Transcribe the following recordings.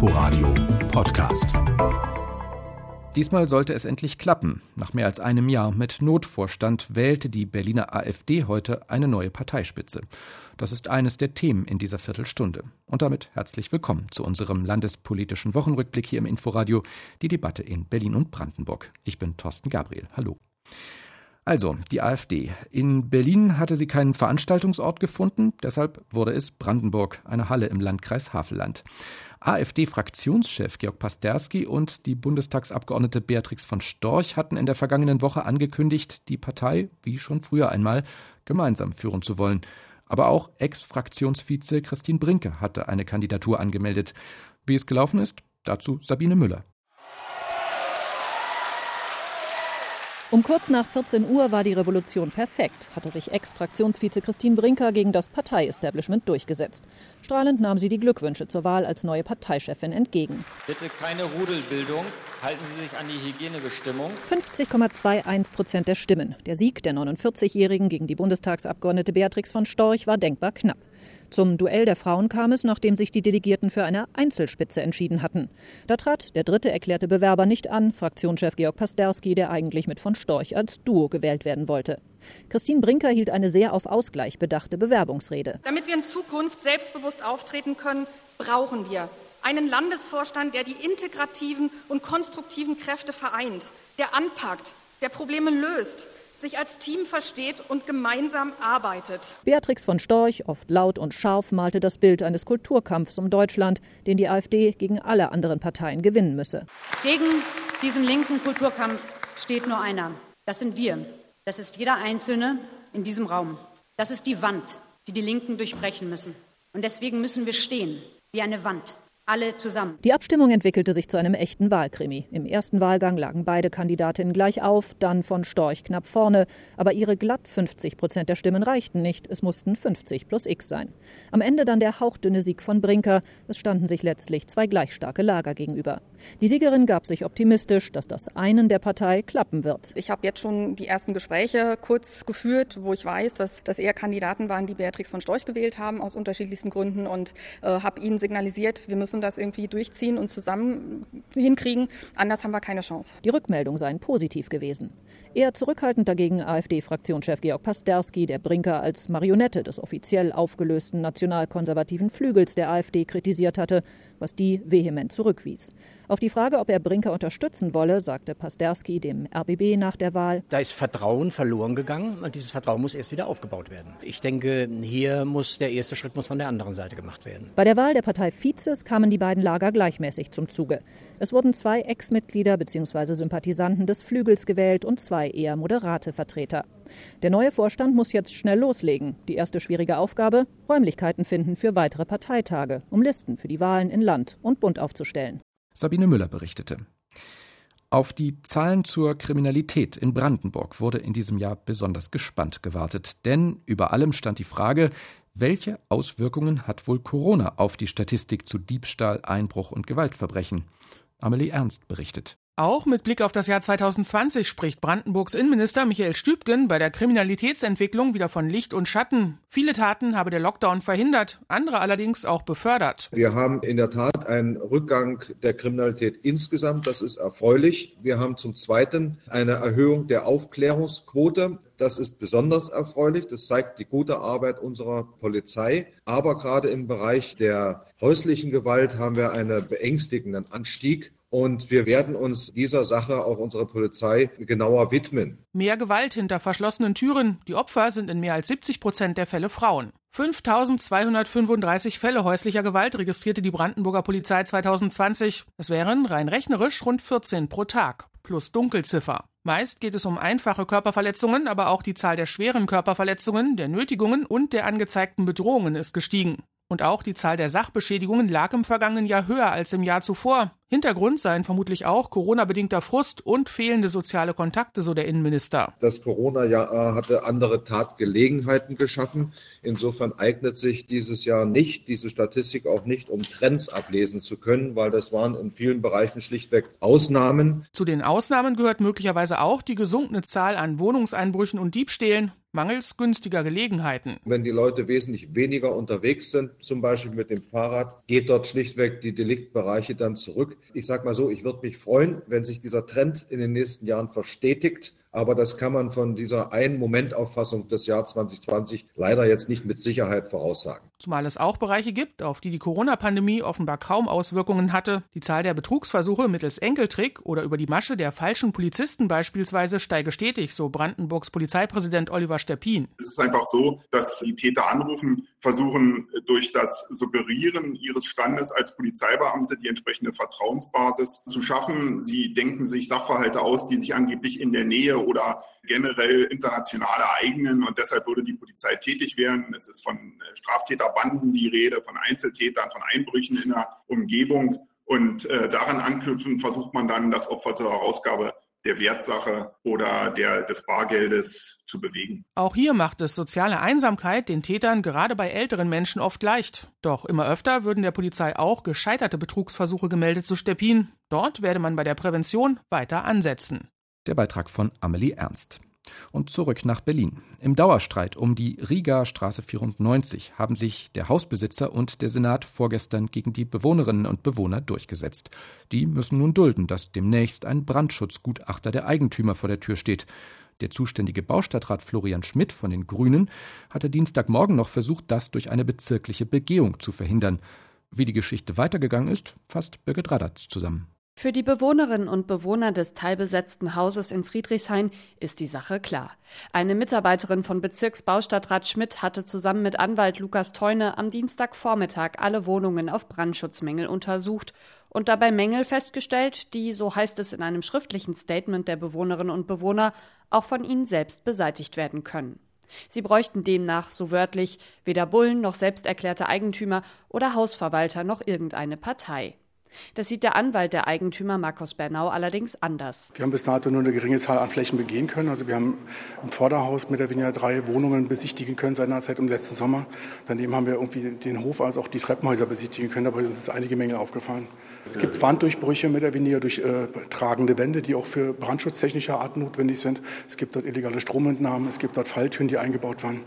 Inforadio Podcast. Diesmal sollte es endlich klappen. Nach mehr als einem Jahr mit Notvorstand wählte die Berliner AfD heute eine neue Parteispitze. Das ist eines der Themen in dieser Viertelstunde. Und damit herzlich willkommen zu unserem landespolitischen Wochenrückblick hier im Inforadio, die Debatte in Berlin und Brandenburg. Ich bin Thorsten Gabriel. Hallo. Also, die AfD. In Berlin hatte sie keinen Veranstaltungsort gefunden, deshalb wurde es Brandenburg, eine Halle im Landkreis Havelland. AfD-Fraktionschef Georg Pasterski und die Bundestagsabgeordnete Beatrix von Storch hatten in der vergangenen Woche angekündigt, die Partei, wie schon früher einmal, gemeinsam führen zu wollen. Aber auch Ex-Fraktionsvize Christine Brinke hatte eine Kandidatur angemeldet. Wie es gelaufen ist, dazu Sabine Müller. Um kurz nach 14 Uhr war die Revolution perfekt, hatte sich Ex-Fraktionsvize Christine Brinker gegen das Parteiestablishment durchgesetzt. Strahlend nahm sie die Glückwünsche zur Wahl als neue Parteichefin entgegen. Bitte keine Rudelbildung. Halten Sie sich an die Hygienebestimmung. 50,21 Prozent der Stimmen. Der Sieg der 49-Jährigen gegen die Bundestagsabgeordnete Beatrix von Storch war denkbar knapp. Zum Duell der Frauen kam es, nachdem sich die Delegierten für eine Einzelspitze entschieden hatten. Da trat der dritte erklärte Bewerber nicht an, Fraktionschef Georg Pasterski, der eigentlich mit von Storch als Duo gewählt werden wollte. Christine Brinker hielt eine sehr auf Ausgleich bedachte Bewerbungsrede. Damit wir in Zukunft selbstbewusst auftreten können, brauchen wir einen Landesvorstand, der die integrativen und konstruktiven Kräfte vereint, der anpackt, der Probleme löst, sich als Team versteht und gemeinsam arbeitet. Beatrix von Storch, oft laut und scharf, malte das Bild eines Kulturkampfs um Deutschland, den die AfD gegen alle anderen Parteien gewinnen müsse. Gegen diesen linken Kulturkampf steht nur einer. Das sind wir. Das ist jeder Einzelne in diesem Raum. Das ist die Wand, die die Linken durchbrechen müssen. Und deswegen müssen wir stehen wie eine Wand alle zusammen. Die Abstimmung entwickelte sich zu einem echten Wahlkrimi. Im ersten Wahlgang lagen beide Kandidatinnen gleich auf, dann von Storch knapp vorne. Aber ihre glatt 50 Prozent der Stimmen reichten nicht. Es mussten 50 plus X sein. Am Ende dann der hauchdünne Sieg von Brinker. Es standen sich letztlich zwei gleich starke Lager gegenüber. Die Siegerin gab sich optimistisch, dass das einen der Partei klappen wird. Ich habe jetzt schon die ersten Gespräche kurz geführt, wo ich weiß, dass das eher Kandidaten waren, die Beatrix von Storch gewählt haben, aus unterschiedlichsten Gründen und äh, habe ihnen signalisiert, wir müssen müssen das irgendwie durchziehen und zusammen hinkriegen. Anders haben wir keine Chance. Die Rückmeldungen seien positiv gewesen. Eher zurückhaltend dagegen AfD-Fraktionschef Georg Pasterski, der Brinker als Marionette des offiziell aufgelösten nationalkonservativen Flügels der AfD kritisiert hatte, was die vehement zurückwies. Auf die Frage, ob er Brinker unterstützen wolle, sagte Pasterski dem RBB nach der Wahl. Da ist Vertrauen verloren gegangen und dieses Vertrauen muss erst wieder aufgebaut werden. Ich denke, hier muss der erste Schritt muss von der anderen Seite gemacht werden. Bei der Wahl der Partei Vizes kamen die beiden Lager gleichmäßig zum Zuge. Es wurden zwei Ex-Mitglieder bzw. Sympathisanten des Flügels gewählt und zwei eher moderate Vertreter. Der neue Vorstand muss jetzt schnell loslegen. Die erste schwierige Aufgabe: Räumlichkeiten finden für weitere Parteitage, um Listen für die Wahlen in Land und Bund aufzustellen. Sabine Müller berichtete. Auf die Zahlen zur Kriminalität in Brandenburg wurde in diesem Jahr besonders gespannt gewartet, denn über allem stand die Frage, welche Auswirkungen hat wohl Corona auf die Statistik zu Diebstahl, Einbruch und Gewaltverbrechen? Amelie Ernst berichtet. Auch mit Blick auf das Jahr 2020 spricht Brandenburgs Innenminister Michael Stübgen bei der Kriminalitätsentwicklung wieder von Licht und Schatten. Viele Taten habe der Lockdown verhindert, andere allerdings auch befördert. Wir haben in der Tat einen Rückgang der Kriminalität insgesamt, das ist erfreulich. Wir haben zum Zweiten eine Erhöhung der Aufklärungsquote. Das ist besonders erfreulich. Das zeigt die gute Arbeit unserer Polizei. Aber gerade im Bereich der häuslichen Gewalt haben wir einen beängstigenden Anstieg. Und wir werden uns dieser Sache, auch unserer Polizei, genauer widmen. Mehr Gewalt hinter verschlossenen Türen. Die Opfer sind in mehr als 70 Prozent der Fälle Frauen. 5235 Fälle häuslicher Gewalt registrierte die Brandenburger Polizei 2020. Es wären rein rechnerisch rund 14 pro Tag. Plus Dunkelziffer. Meist geht es um einfache Körperverletzungen, aber auch die Zahl der schweren Körperverletzungen, der Nötigungen und der angezeigten Bedrohungen ist gestiegen. Und auch die Zahl der Sachbeschädigungen lag im vergangenen Jahr höher als im Jahr zuvor. Hintergrund seien vermutlich auch Corona-bedingter Frust und fehlende soziale Kontakte, so der Innenminister. Das Corona-Jahr hatte andere Tatgelegenheiten geschaffen. Insofern eignet sich dieses Jahr nicht, diese Statistik auch nicht, um Trends ablesen zu können, weil das waren in vielen Bereichen schlichtweg Ausnahmen. Zu den Ausnahmen gehört möglicherweise auch die gesunkene Zahl an Wohnungseinbrüchen und Diebstählen mangels günstiger Gelegenheiten. Wenn die Leute wesentlich weniger unterwegs sind, zum Beispiel mit dem Fahrrad, geht dort schlichtweg die Deliktbereiche dann zurück. Ich sage mal so, ich würde mich freuen, wenn sich dieser Trend in den nächsten Jahren verstetigt aber das kann man von dieser einen Momentauffassung des Jahres 2020 leider jetzt nicht mit Sicherheit voraussagen. Zumal es auch Bereiche gibt, auf die die Corona-Pandemie offenbar kaum Auswirkungen hatte. Die Zahl der Betrugsversuche mittels Enkeltrick oder über die Masche der falschen Polizisten beispielsweise steige stetig, so Brandenburgs Polizeipräsident Oliver Steppin. Es ist einfach so, dass die Täter anrufen, versuchen durch das Suggerieren ihres Standes als Polizeibeamte die entsprechende Vertrauensbasis zu schaffen. Sie denken sich Sachverhalte aus, die sich angeblich in der Nähe oder generell international ereignen und deshalb würde die Polizei tätig werden. Es ist von äh, Straftäterbanden die Rede, von Einzeltätern, von Einbrüchen in der Umgebung und äh, daran anknüpfen versucht man dann, das Opfer zur Herausgabe der Wertsache oder der, des Bargeldes zu bewegen. Auch hier macht es soziale Einsamkeit den Tätern gerade bei älteren Menschen oft leicht. Doch immer öfter würden der Polizei auch gescheiterte Betrugsversuche gemeldet zu Steppin. Dort werde man bei der Prävention weiter ansetzen. Der Beitrag von Amelie Ernst. Und zurück nach Berlin. Im Dauerstreit um die Riga Straße 94 haben sich der Hausbesitzer und der Senat vorgestern gegen die Bewohnerinnen und Bewohner durchgesetzt. Die müssen nun dulden, dass demnächst ein Brandschutzgutachter der Eigentümer vor der Tür steht. Der zuständige Baustadtrat Florian Schmidt von den Grünen hatte Dienstagmorgen noch versucht, das durch eine bezirkliche Begehung zu verhindern. Wie die Geschichte weitergegangen ist, fasst Birgit Radatz zusammen. Für die Bewohnerinnen und Bewohner des teilbesetzten Hauses in Friedrichshain ist die Sache klar. Eine Mitarbeiterin von Bezirksbaustadtrat Schmidt hatte zusammen mit Anwalt Lukas Teune am Dienstagvormittag alle Wohnungen auf Brandschutzmängel untersucht und dabei Mängel festgestellt, die, so heißt es in einem schriftlichen Statement der Bewohnerinnen und Bewohner, auch von ihnen selbst beseitigt werden können. Sie bräuchten demnach, so wörtlich, weder Bullen noch selbsterklärte Eigentümer oder Hausverwalter noch irgendeine Partei. Das sieht der Anwalt der Eigentümer Markus Bernau allerdings anders. Wir haben bis dato nur eine geringe Zahl an Flächen begehen können. Also wir haben im Vorderhaus mit der weniger drei Wohnungen besichtigen können seinerzeit im letzten Sommer. Daneben haben wir irgendwie den Hof als auch die Treppenhäuser besichtigen können, aber uns sind einige Mängel aufgefallen. Es gibt Wanddurchbrüche mit der weniger durch äh, tragende Wände, die auch für brandschutztechnischer Art notwendig sind. Es gibt dort illegale Stromentnahmen, es gibt dort Falltüren, die eingebaut waren.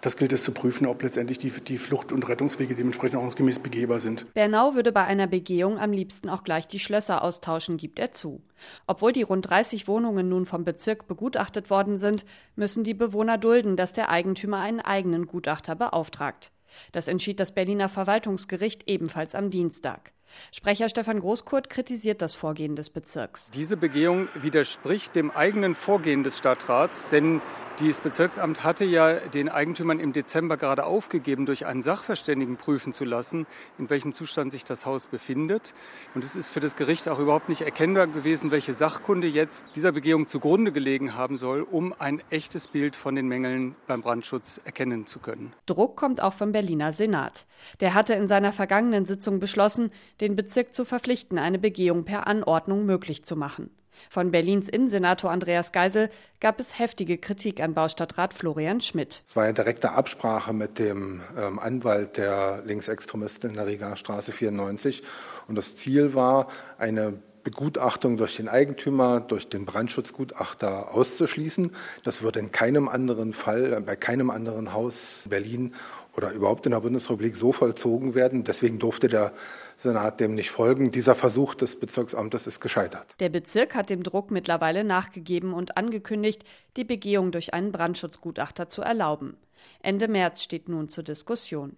Das gilt es zu prüfen, ob letztendlich die, die Flucht- und Rettungswege dementsprechend ordnungsgemäß begehbar sind. Bernau würde bei einer Begehung am liebsten auch gleich die Schlösser austauschen, gibt er zu. Obwohl die rund 30 Wohnungen nun vom Bezirk begutachtet worden sind, müssen die Bewohner dulden, dass der Eigentümer einen eigenen Gutachter beauftragt. Das entschied das Berliner Verwaltungsgericht ebenfalls am Dienstag. Sprecher Stefan Großkurt kritisiert das Vorgehen des Bezirks. Diese Begehung widerspricht dem eigenen Vorgehen des Stadtrats, denn das Bezirksamt hatte ja den Eigentümern im Dezember gerade aufgegeben, durch einen Sachverständigen prüfen zu lassen, in welchem Zustand sich das Haus befindet. Und es ist für das Gericht auch überhaupt nicht erkennbar gewesen, welche Sachkunde jetzt dieser Begehung zugrunde gelegen haben soll, um ein echtes Bild von den Mängeln beim Brandschutz erkennen zu können. Druck kommt auch vom Berliner Senat. Der hatte in seiner vergangenen Sitzung beschlossen, den Bezirk zu verpflichten, eine Begehung per Anordnung möglich zu machen. Von Berlins Innensenator Andreas Geisel gab es heftige Kritik an Baustadtrat Florian Schmidt. Es war in direkter Absprache mit dem ähm, Anwalt der Linksextremisten in der Rigaer Straße 94. Und das Ziel war, eine Begutachtung durch den Eigentümer, durch den Brandschutzgutachter auszuschließen. Das wird in keinem anderen Fall, bei keinem anderen Haus Berlin oder überhaupt in der Bundesrepublik so vollzogen werden. Deswegen durfte der Senat dem nicht folgen. Dieser Versuch des Bezirksamtes ist gescheitert. Der Bezirk hat dem Druck mittlerweile nachgegeben und angekündigt, die Begehung durch einen Brandschutzgutachter zu erlauben. Ende März steht nun zur Diskussion.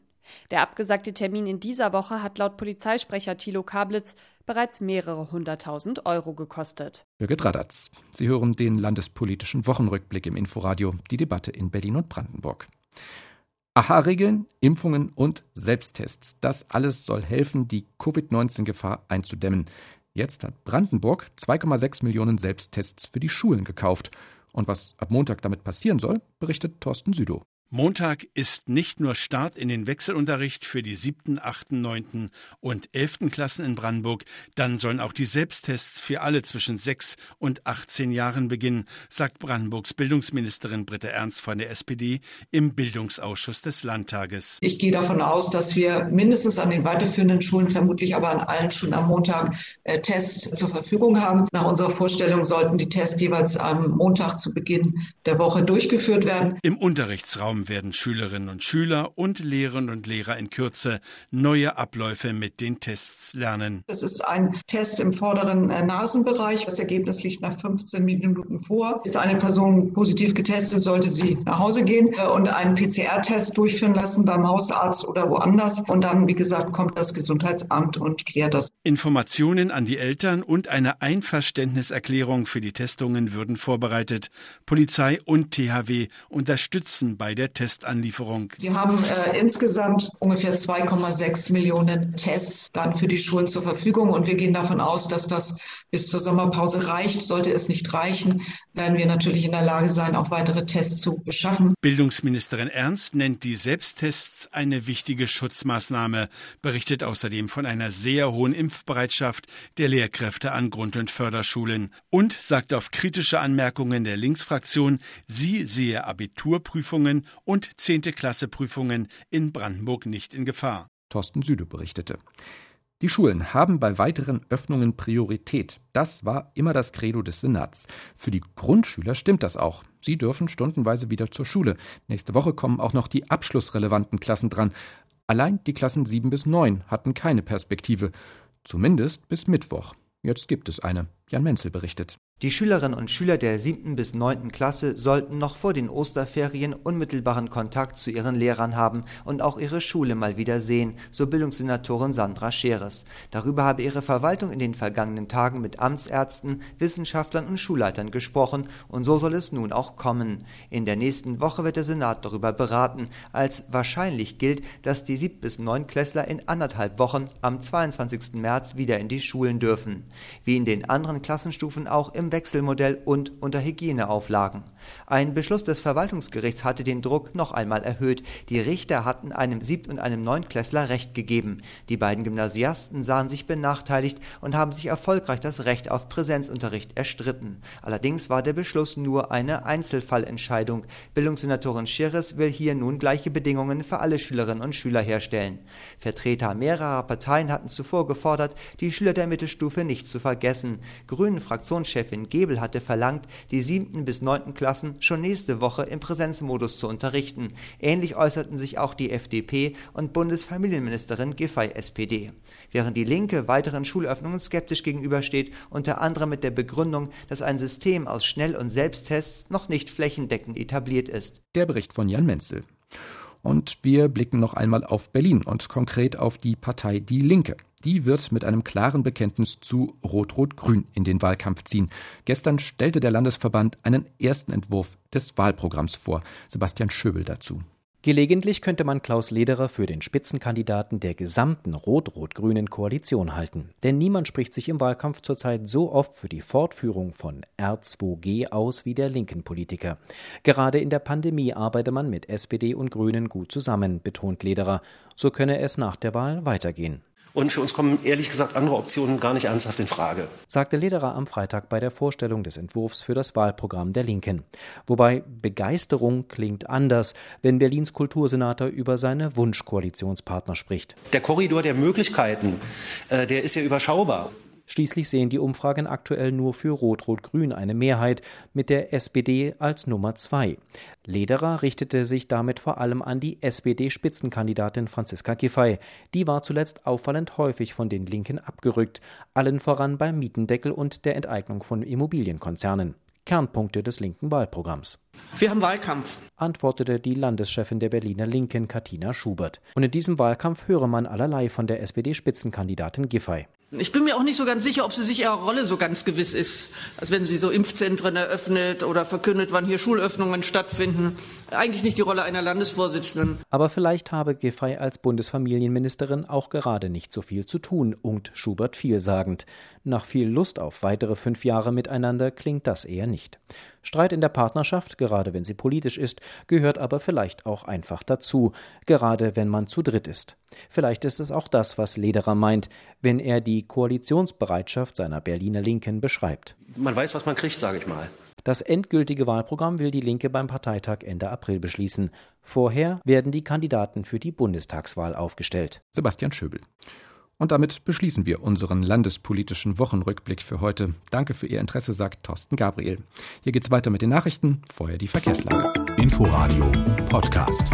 Der abgesagte Termin in dieser Woche hat laut Polizeisprecher Thilo Kablitz bereits mehrere hunderttausend Euro gekostet. Birgit Radatz. Sie hören den landespolitischen Wochenrückblick im Inforadio, die Debatte in Berlin und Brandenburg. AHA-Regeln, Impfungen und Selbsttests. Das alles soll helfen, die Covid-19-Gefahr einzudämmen. Jetzt hat Brandenburg 2,6 Millionen Selbsttests für die Schulen gekauft. Und was ab Montag damit passieren soll, berichtet Thorsten Südow. Montag ist nicht nur Start in den Wechselunterricht für die siebten, achten, neunten und elften Klassen in Brandenburg, dann sollen auch die Selbsttests für alle zwischen sechs und 18 Jahren beginnen, sagt Brandenburgs Bildungsministerin Britta Ernst von der SPD im Bildungsausschuss des Landtages. Ich gehe davon aus, dass wir mindestens an den weiterführenden Schulen, vermutlich aber an allen Schulen am Montag äh, Tests zur Verfügung haben. Nach unserer Vorstellung sollten die Tests jeweils am Montag zu Beginn der Woche durchgeführt werden. Im Unterrichtsraum werden Schülerinnen und Schüler und Lehrerinnen und Lehrer in Kürze neue Abläufe mit den Tests lernen. Das ist ein Test im vorderen äh, Nasenbereich. Das Ergebnis liegt nach 15 Minuten vor. Ist eine Person positiv getestet, sollte sie nach Hause gehen äh, und einen PCR-Test durchführen lassen beim Hausarzt oder woanders. Und dann, wie gesagt, kommt das Gesundheitsamt und klärt das. Informationen an die Eltern und eine Einverständniserklärung für die Testungen würden vorbereitet. Polizei und THW unterstützen bei der Testanlieferung. Wir haben äh, insgesamt ungefähr 2,6 Millionen Tests dann für die Schulen zur Verfügung und wir gehen davon aus, dass das bis zur Sommerpause reicht. Sollte es nicht reichen, werden wir natürlich in der Lage sein, auch weitere Tests zu beschaffen. Bildungsministerin Ernst nennt die Selbsttests eine wichtige Schutzmaßnahme, berichtet außerdem von einer sehr hohen Impfbereitschaft der Lehrkräfte an Grund- und Förderschulen und sagt auf kritische Anmerkungen der Linksfraktion, sie sehe Abiturprüfungen und 10. Klasse Prüfungen in Brandenburg nicht in Gefahr. Thorsten Süde berichtete. Die Schulen haben bei weiteren Öffnungen Priorität. Das war immer das Credo des Senats. Für die Grundschüler stimmt das auch. Sie dürfen stundenweise wieder zur Schule. Nächste Woche kommen auch noch die abschlussrelevanten Klassen dran. Allein die Klassen 7 bis 9 hatten keine Perspektive. Zumindest bis Mittwoch. Jetzt gibt es eine. Jan Menzel berichtet. Die Schülerinnen und Schüler der siebten bis neunten Klasse sollten noch vor den Osterferien unmittelbaren Kontakt zu ihren Lehrern haben und auch ihre Schule mal wieder sehen, so Bildungssenatorin Sandra Scheres. Darüber habe ihre Verwaltung in den vergangenen Tagen mit Amtsärzten, Wissenschaftlern und Schulleitern gesprochen und so soll es nun auch kommen. In der nächsten Woche wird der Senat darüber beraten. Als wahrscheinlich gilt, dass die sieb bis neunklässler in anderthalb Wochen am 22. März wieder in die Schulen dürfen. Wie in den anderen Klassenstufen auch im Wechselmodell und unter Hygieneauflagen. Ein Beschluss des Verwaltungsgerichts hatte den Druck noch einmal erhöht. Die Richter hatten einem Sieb- und einem Neunklässler Recht gegeben. Die beiden Gymnasiasten sahen sich benachteiligt und haben sich erfolgreich das Recht auf Präsenzunterricht erstritten. Allerdings war der Beschluss nur eine Einzelfallentscheidung. Bildungssenatorin Schirres will hier nun gleiche Bedingungen für alle Schülerinnen und Schüler herstellen. Vertreter mehrerer Parteien hatten zuvor gefordert, die Schüler der Mittelstufe nicht zu vergessen. Grünen Fraktionschefin Gebel hatte verlangt, die siebten bis neunten Klassen schon nächste Woche im Präsenzmodus zu unterrichten. Ähnlich äußerten sich auch die FDP und Bundesfamilienministerin Giffey SPD. Während die Linke weiteren Schulöffnungen skeptisch gegenübersteht, unter anderem mit der Begründung, dass ein System aus Schnell- und Selbsttests noch nicht flächendeckend etabliert ist. Der Bericht von Jan Menzel. Und wir blicken noch einmal auf Berlin und konkret auf die Partei Die Linke. Die wird mit einem klaren Bekenntnis zu Rot-Rot-Grün in den Wahlkampf ziehen. Gestern stellte der Landesverband einen ersten Entwurf des Wahlprogramms vor. Sebastian Schöbel dazu. Gelegentlich könnte man Klaus Lederer für den Spitzenkandidaten der gesamten rot-rot-grünen Koalition halten. Denn niemand spricht sich im Wahlkampf zurzeit so oft für die Fortführung von R2G aus wie der linken Politiker. Gerade in der Pandemie arbeite man mit SPD und Grünen gut zusammen, betont Lederer. So könne es nach der Wahl weitergehen. Und für uns kommen ehrlich gesagt andere Optionen gar nicht ernsthaft in Frage. Sagte Lederer am Freitag bei der Vorstellung des Entwurfs für das Wahlprogramm der Linken. Wobei Begeisterung klingt anders, wenn Berlins Kultursenator über seine Wunschkoalitionspartner spricht. Der Korridor der Möglichkeiten, äh, der ist ja überschaubar. Schließlich sehen die Umfragen aktuell nur für Rot-Rot-Grün eine Mehrheit, mit der SPD als Nummer zwei. Lederer richtete sich damit vor allem an die SPD-Spitzenkandidatin Franziska Giffey. Die war zuletzt auffallend häufig von den Linken abgerückt, allen voran beim Mietendeckel und der Enteignung von Immobilienkonzernen. Kernpunkte des linken Wahlprogramms. Wir haben Wahlkampf, antwortete die Landeschefin der Berliner Linken, Katina Schubert. Und in diesem Wahlkampf höre man allerlei von der SPD-Spitzenkandidatin Giffey. Ich bin mir auch nicht so ganz sicher, ob sie sich ihrer Rolle so ganz gewiss ist. Als wenn sie so Impfzentren eröffnet oder verkündet, wann hier Schulöffnungen stattfinden. Eigentlich nicht die Rolle einer Landesvorsitzenden. Aber vielleicht habe Giffey als Bundesfamilienministerin auch gerade nicht so viel zu tun, unkt Schubert vielsagend. Nach viel Lust auf weitere fünf Jahre miteinander klingt das eher nicht. Streit in der Partnerschaft gerade wenn sie politisch ist, gehört aber vielleicht auch einfach dazu, gerade wenn man zu dritt ist. Vielleicht ist es auch das, was Lederer meint, wenn er die Koalitionsbereitschaft seiner Berliner Linken beschreibt. Man weiß, was man kriegt, sage ich mal. Das endgültige Wahlprogramm will die Linke beim Parteitag Ende April beschließen. Vorher werden die Kandidaten für die Bundestagswahl aufgestellt. Sebastian Schöbel. Und damit beschließen wir unseren landespolitischen Wochenrückblick für heute. Danke für Ihr Interesse, sagt Thorsten Gabriel. Hier geht's weiter mit den Nachrichten, vorher die Verkehrslage. Inforadio Podcast.